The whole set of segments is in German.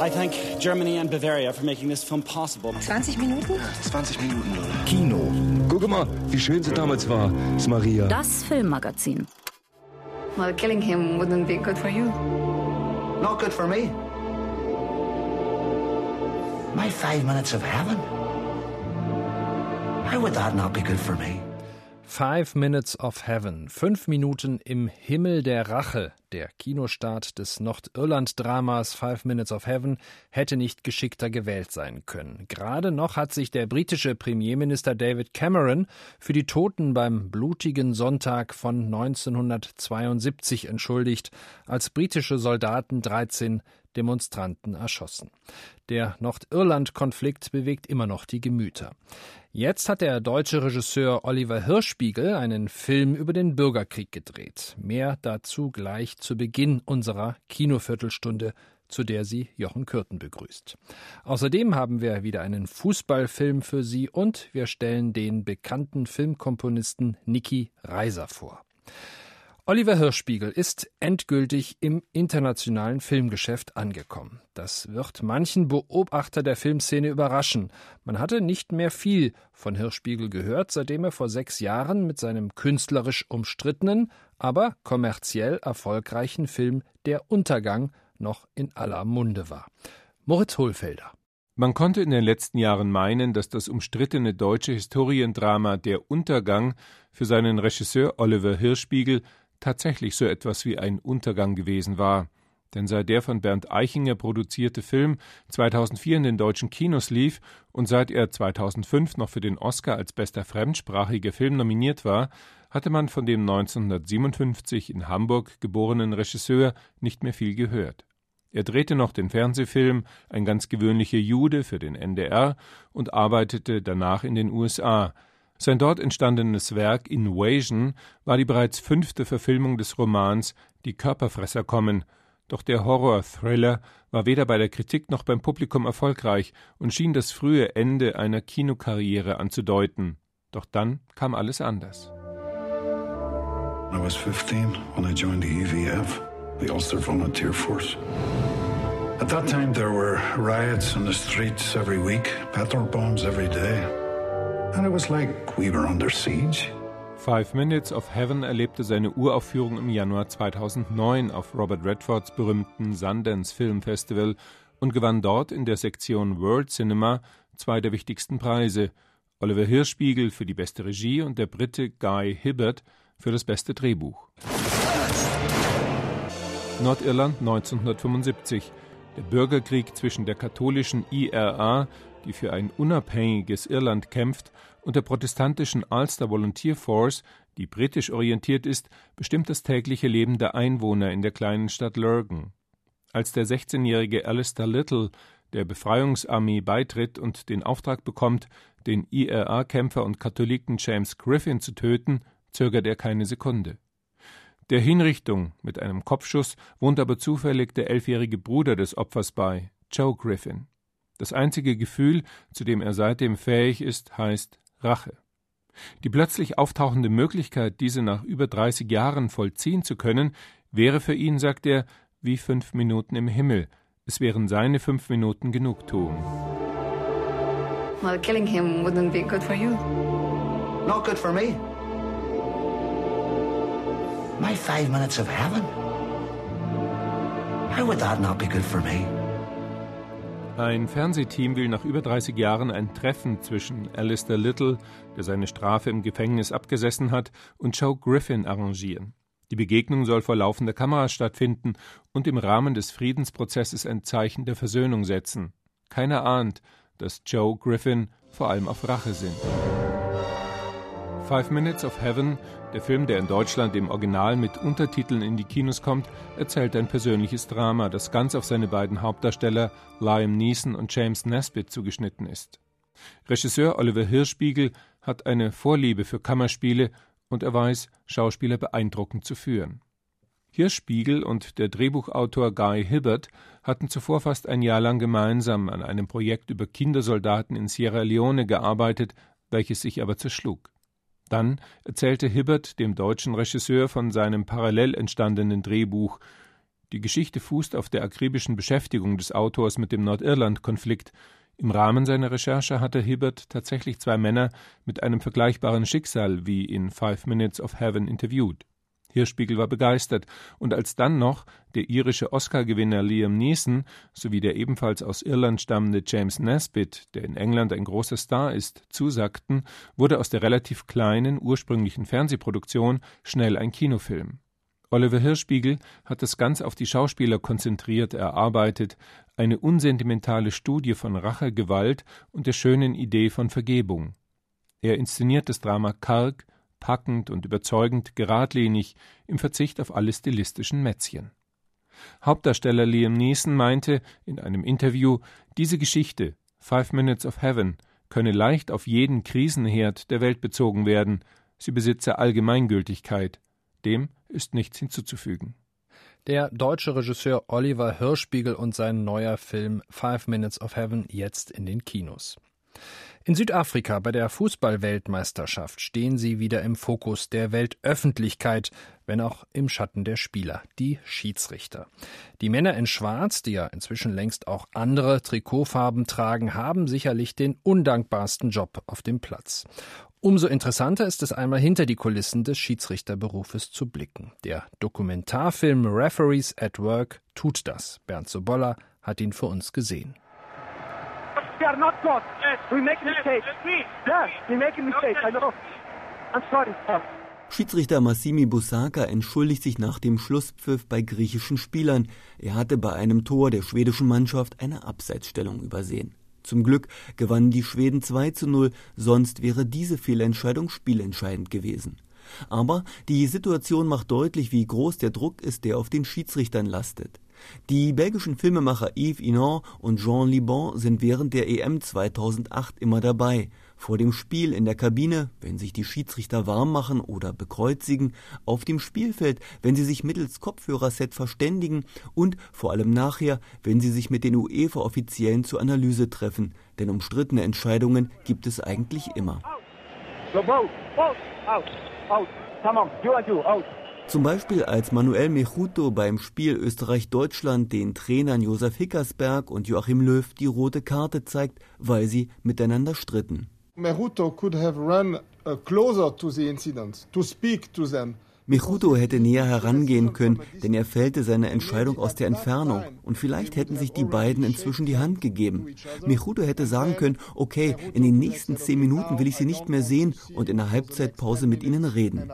I thank Germany and Bavaria for making this film possible. 20 Minuten? 20 Minuten. Kino. Guck mal, wie schön sie damals war, ist Maria. Das Filmmagazin. Well, killing him wouldn't be good for you. Not good for me. My five minutes of heaven. How would that not be good for me? Five Minutes of Heaven, fünf Minuten im Himmel der Rache. Der Kinostart des Nordirland-Dramas Five Minutes of Heaven hätte nicht geschickter gewählt sein können. Gerade noch hat sich der britische Premierminister David Cameron für die Toten beim blutigen Sonntag von 1972 entschuldigt, als britische Soldaten 13 Demonstranten erschossen. Der Nordirland-Konflikt bewegt immer noch die Gemüter. Jetzt hat der deutsche Regisseur Oliver Hirschspiegel einen Film über den Bürgerkrieg gedreht. Mehr dazu gleich zu Beginn unserer Kinoviertelstunde, zu der Sie Jochen Kürten begrüßt. Außerdem haben wir wieder einen Fußballfilm für Sie und wir stellen den bekannten Filmkomponisten Niki Reiser vor. Oliver Hirschspiegel ist endgültig im internationalen Filmgeschäft angekommen. Das wird manchen Beobachter der Filmszene überraschen. Man hatte nicht mehr viel von Hirschspiegel gehört, seitdem er vor sechs Jahren mit seinem künstlerisch umstrittenen, aber kommerziell erfolgreichen Film Der Untergang noch in aller Munde war. Moritz Hohlfelder. Man konnte in den letzten Jahren meinen, dass das umstrittene deutsche Historiendrama Der Untergang für seinen Regisseur Oliver Hirschspiegel tatsächlich so etwas wie ein Untergang gewesen war. Denn seit der von Bernd Eichinger produzierte Film 2004 in den deutschen Kinos lief und seit er 2005 noch für den Oscar als bester fremdsprachiger Film nominiert war, hatte man von dem 1957 in Hamburg geborenen Regisseur nicht mehr viel gehört. Er drehte noch den Fernsehfilm Ein ganz gewöhnlicher Jude für den NDR und arbeitete danach in den USA, sein dort entstandenes Werk Invasion war die bereits fünfte Verfilmung des Romans Die Körperfresser kommen, doch der Horror-Thriller war weder bei der Kritik noch beim Publikum erfolgreich und schien das frühe Ende einer Kinokarriere anzudeuten. Doch dann kam alles anders. I was 15 when I joined the EVF, the Ulster Volunteer Force. At that time there were riots in the streets every week, petrol bombs every day. And it was like we were under siege. Five Minutes of Heaven erlebte seine Uraufführung im Januar 2009 auf Robert Redfords berühmten Sundance Film Festival und gewann dort in der Sektion World Cinema zwei der wichtigsten Preise: Oliver Hirschspiegel für die beste Regie und der Brite Guy Hibbert für das beste Drehbuch. Nordirland 1975. Der Bürgerkrieg zwischen der katholischen IRA die für ein unabhängiges Irland kämpft, und der protestantischen Ulster Volunteer Force, die britisch orientiert ist, bestimmt das tägliche Leben der Einwohner in der kleinen Stadt Lurgan. Als der 16-jährige Alistair Little der Befreiungsarmee beitritt und den Auftrag bekommt, den IRA-Kämpfer und Katholiken James Griffin zu töten, zögert er keine Sekunde. Der Hinrichtung mit einem Kopfschuss wohnt aber zufällig der elfjährige Bruder des Opfers bei, Joe Griffin. Das einzige Gefühl, zu dem er seitdem fähig ist, heißt Rache. Die plötzlich auftauchende Möglichkeit, diese nach über 30 Jahren vollziehen zu können, wäre für ihn, sagt er, wie fünf Minuten im Himmel. Es wären seine fünf Minuten Genugtuung. Well, killing him wouldn't be good for you. Not good for me. My five minutes of heaven. How would that not be good for me? Ein Fernsehteam will nach über 30 Jahren ein Treffen zwischen Alistair Little, der seine Strafe im Gefängnis abgesessen hat, und Joe Griffin arrangieren. Die Begegnung soll vor laufender Kamera stattfinden und im Rahmen des Friedensprozesses ein Zeichen der Versöhnung setzen. Keiner ahnt, dass Joe Griffin vor allem auf Rache sind. Five Minutes of Heaven, der Film, der in Deutschland im Original mit Untertiteln in die Kinos kommt, erzählt ein persönliches Drama, das ganz auf seine beiden Hauptdarsteller Liam Neeson und James Nesbitt zugeschnitten ist. Regisseur Oliver Hirschspiegel hat eine Vorliebe für Kammerspiele und er weiß, Schauspieler beeindruckend zu führen. Hirschspiegel und der Drehbuchautor Guy Hibbert hatten zuvor fast ein Jahr lang gemeinsam an einem Projekt über Kindersoldaten in Sierra Leone gearbeitet, welches sich aber zerschlug. Dann erzählte Hibbert dem deutschen Regisseur von seinem parallel entstandenen Drehbuch. Die Geschichte fußt auf der akribischen Beschäftigung des Autors mit dem Nordirland-Konflikt. Im Rahmen seiner Recherche hatte Hibbert tatsächlich zwei Männer mit einem vergleichbaren Schicksal wie in Five Minutes of Heaven interviewt. Hirschspiegel war begeistert, und als dann noch der irische Oscar-Gewinner Liam Neeson sowie der ebenfalls aus Irland stammende James Nesbitt, der in England ein großer Star ist, zusagten, wurde aus der relativ kleinen ursprünglichen Fernsehproduktion schnell ein Kinofilm. Oliver Hirschspiegel hat es ganz auf die Schauspieler konzentriert erarbeitet, eine unsentimentale Studie von Rache, Gewalt und der schönen Idee von Vergebung. Er inszeniert das Drama karg, packend und überzeugend geradlinig, im Verzicht auf alle stilistischen Mätzchen. Hauptdarsteller Liam Neeson meinte in einem Interview, diese Geschichte, Five Minutes of Heaven, könne leicht auf jeden Krisenherd der Welt bezogen werden, sie besitze Allgemeingültigkeit. Dem ist nichts hinzuzufügen. Der deutsche Regisseur Oliver Hirschspiegel und sein neuer Film Five Minutes of Heaven jetzt in den Kinos. In Südafrika bei der Fußballweltmeisterschaft stehen sie wieder im Fokus der Weltöffentlichkeit, wenn auch im Schatten der Spieler, die Schiedsrichter. Die Männer in Schwarz, die ja inzwischen längst auch andere Trikotfarben tragen, haben sicherlich den undankbarsten Job auf dem Platz. Umso interessanter ist es einmal hinter die Kulissen des Schiedsrichterberufes zu blicken. Der Dokumentarfilm Referees at Work tut das. Bernd Sobolla hat ihn für uns gesehen. We are not God. We make mistakes. Yeah, we make mistakes. I know. I'm sorry. Schiedsrichter Massimi Busaka entschuldigt sich nach dem Schlusspfiff bei griechischen Spielern. Er hatte bei einem Tor der schwedischen Mannschaft eine Abseitsstellung übersehen. Zum Glück gewannen die Schweden 2 zu 0, sonst wäre diese Fehlentscheidung spielentscheidend gewesen. Aber die Situation macht deutlich, wie groß der Druck ist, der auf den Schiedsrichtern lastet. Die belgischen Filmemacher Yves Inon und Jean Liban sind während der EM 2008 immer dabei. Vor dem Spiel in der Kabine, wenn sich die Schiedsrichter warm machen oder bekreuzigen, auf dem Spielfeld, wenn sie sich mittels Kopfhörerset verständigen. Und vor allem nachher, wenn sie sich mit den UEFA-Offiziellen zur Analyse treffen, denn umstrittene Entscheidungen gibt es eigentlich immer. Zum Beispiel als Manuel Mechuto beim Spiel Österreich-Deutschland den Trainern Josef Hickersberg und Joachim Löw die rote Karte zeigt, weil sie miteinander stritten. Mejuto could have run uh, closer to the incidents, to speak to them. Mechuto hätte näher herangehen können, denn er fällte seine Entscheidung aus der Entfernung. Und vielleicht hätten sich die beiden inzwischen die Hand gegeben. Mechuto hätte sagen können, okay, in den nächsten zehn Minuten will ich sie nicht mehr sehen und in der Halbzeitpause mit ihnen reden.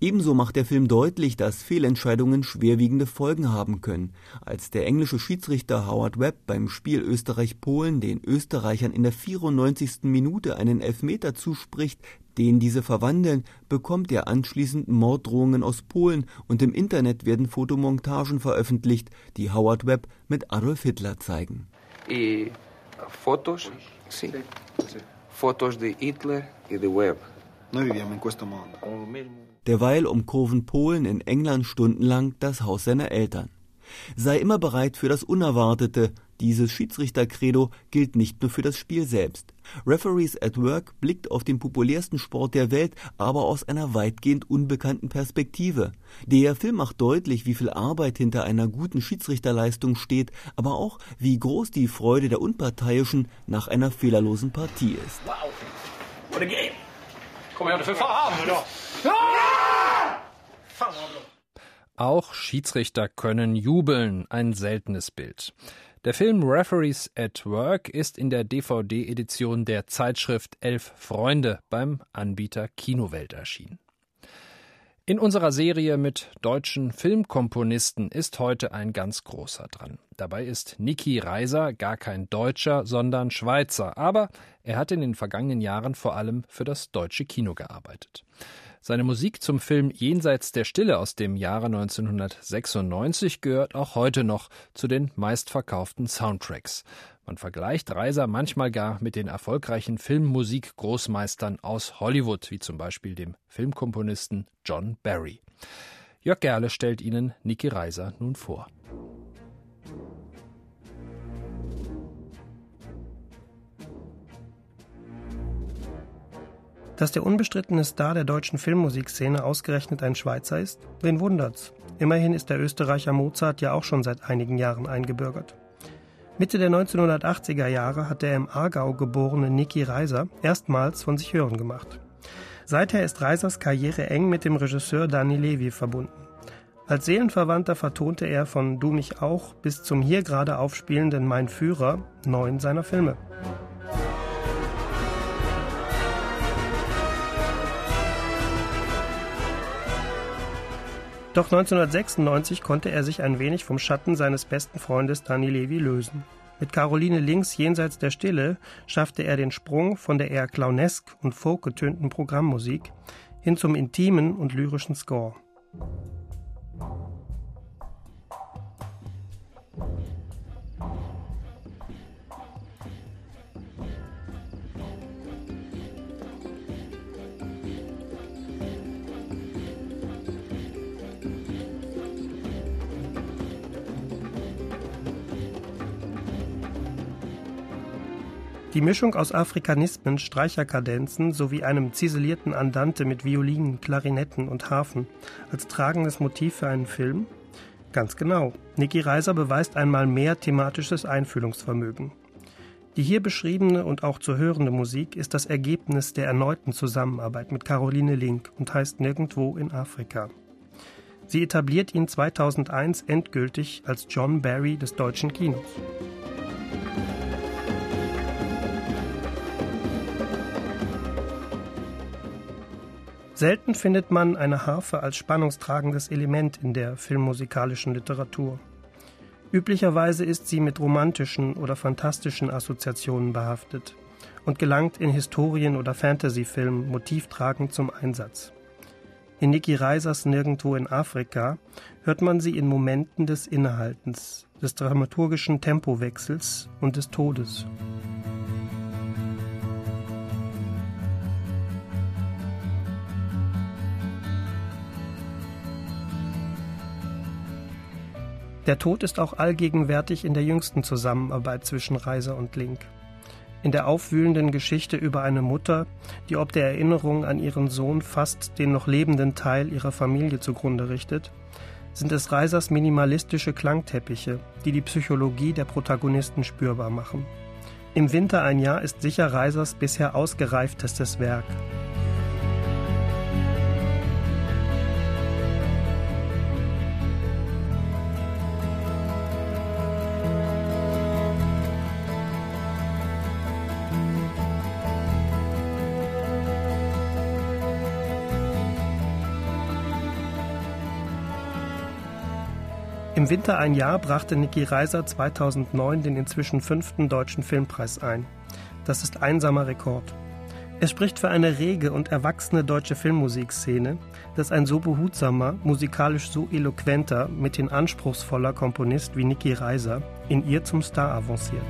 Ebenso macht der Film deutlich, dass Fehlentscheidungen schwerwiegende Folgen haben können. Als der englische Schiedsrichter Howard Webb beim Spiel Österreich-Polen den Österreichern in der 94. Minute einen Elfmeter zuspricht, den diese verwandeln, bekommt er anschließend Morddrohungen aus Polen und im Internet werden Fotomontagen veröffentlicht, die Howard Webb mit Adolf Hitler zeigen. Y fotos, sí. Fotos de Hitler y de Webb. Noi viviamo in questo mondo derweil umkurven Polen in England stundenlang das Haus seiner Eltern. Sei immer bereit für das Unerwartete. Dieses Schiedsrichtercredo gilt nicht nur für das Spiel selbst. Referees at Work blickt auf den populärsten Sport der Welt, aber aus einer weitgehend unbekannten Perspektive. Der Film macht deutlich, wie viel Arbeit hinter einer guten Schiedsrichterleistung steht, aber auch, wie groß die Freude der Unparteiischen nach einer fehlerlosen Partie ist. Wow. What a game! Komm her, für Fahrhaben! Auch Schiedsrichter können jubeln, ein seltenes Bild. Der Film Referees at Work ist in der DVD-Edition der Zeitschrift Elf Freunde beim Anbieter Kinowelt erschienen. In unserer Serie mit deutschen Filmkomponisten ist heute ein ganz großer dran. Dabei ist Niki Reiser gar kein Deutscher, sondern Schweizer, aber er hat in den vergangenen Jahren vor allem für das deutsche Kino gearbeitet. Seine Musik zum Film Jenseits der Stille aus dem Jahre 1996 gehört auch heute noch zu den meistverkauften Soundtracks. Man vergleicht Reiser manchmal gar mit den erfolgreichen Filmmusik-Großmeistern aus Hollywood, wie zum Beispiel dem Filmkomponisten John Barry. Jörg Gerle stellt Ihnen Niki Reiser nun vor. Dass der unbestrittene Star der deutschen Filmmusikszene ausgerechnet ein Schweizer ist, wen wundert's? Immerhin ist der Österreicher Mozart ja auch schon seit einigen Jahren eingebürgert. Mitte der 1980er Jahre hat der im Aargau geborene Niki Reiser erstmals von sich hören gemacht. Seither ist Reisers Karriere eng mit dem Regisseur Dani Levi verbunden. Als Seelenverwandter vertonte er von Du mich auch bis zum hier gerade aufspielenden Mein Führer neun seiner Filme. Doch 1996 konnte er sich ein wenig vom Schatten seines besten Freundes Dani Levi lösen. Mit Caroline Links Jenseits der Stille schaffte er den Sprung von der eher clownesk und folkgetönten Programmmusik hin zum intimen und lyrischen Score. Die Mischung aus Afrikanismen, Streicherkadenzen sowie einem ziselierten Andante mit Violinen, Klarinetten und Harfen als tragendes Motiv für einen Film? Ganz genau. Niki Reiser beweist einmal mehr thematisches Einfühlungsvermögen. Die hier beschriebene und auch zu hörende Musik ist das Ergebnis der erneuten Zusammenarbeit mit Caroline Link und heißt Nirgendwo in Afrika. Sie etabliert ihn 2001 endgültig als John Barry des deutschen Kinos. Selten findet man eine Harfe als spannungstragendes Element in der filmmusikalischen Literatur. Üblicherweise ist sie mit romantischen oder fantastischen Assoziationen behaftet und gelangt in Historien- oder Fantasyfilmen motivtragend zum Einsatz. In Niki Reisers Nirgendwo in Afrika hört man sie in Momenten des Innehaltens, des dramaturgischen Tempowechsels und des Todes. Der Tod ist auch allgegenwärtig in der jüngsten Zusammenarbeit zwischen Reiser und Link. In der aufwühlenden Geschichte über eine Mutter, die ob der Erinnerung an ihren Sohn fast den noch lebenden Teil ihrer Familie zugrunde richtet, sind es Reisers minimalistische Klangteppiche, die die Psychologie der Protagonisten spürbar machen. Im Winter ein Jahr ist sicher Reisers bisher ausgereiftestes Werk. Im Winter ein Jahr brachte Niki Reiser 2009 den inzwischen fünften Deutschen Filmpreis ein. Das ist einsamer Rekord. Es spricht für eine rege und erwachsene deutsche Filmmusikszene, dass ein so behutsamer, musikalisch so eloquenter, mithin anspruchsvoller Komponist wie Niki Reiser in ihr zum Star avanciert.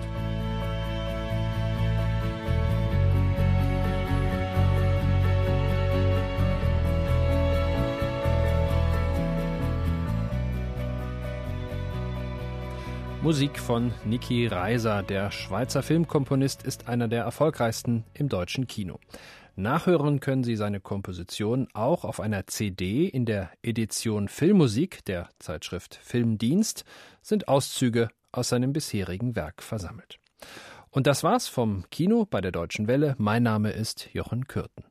Musik von Niki Reiser. Der Schweizer Filmkomponist ist einer der erfolgreichsten im deutschen Kino. Nachhören können Sie seine Komposition auch auf einer CD in der Edition Filmmusik der Zeitschrift Filmdienst sind Auszüge aus seinem bisherigen Werk versammelt. Und das war's vom Kino bei der Deutschen Welle. Mein Name ist Jochen Kürten.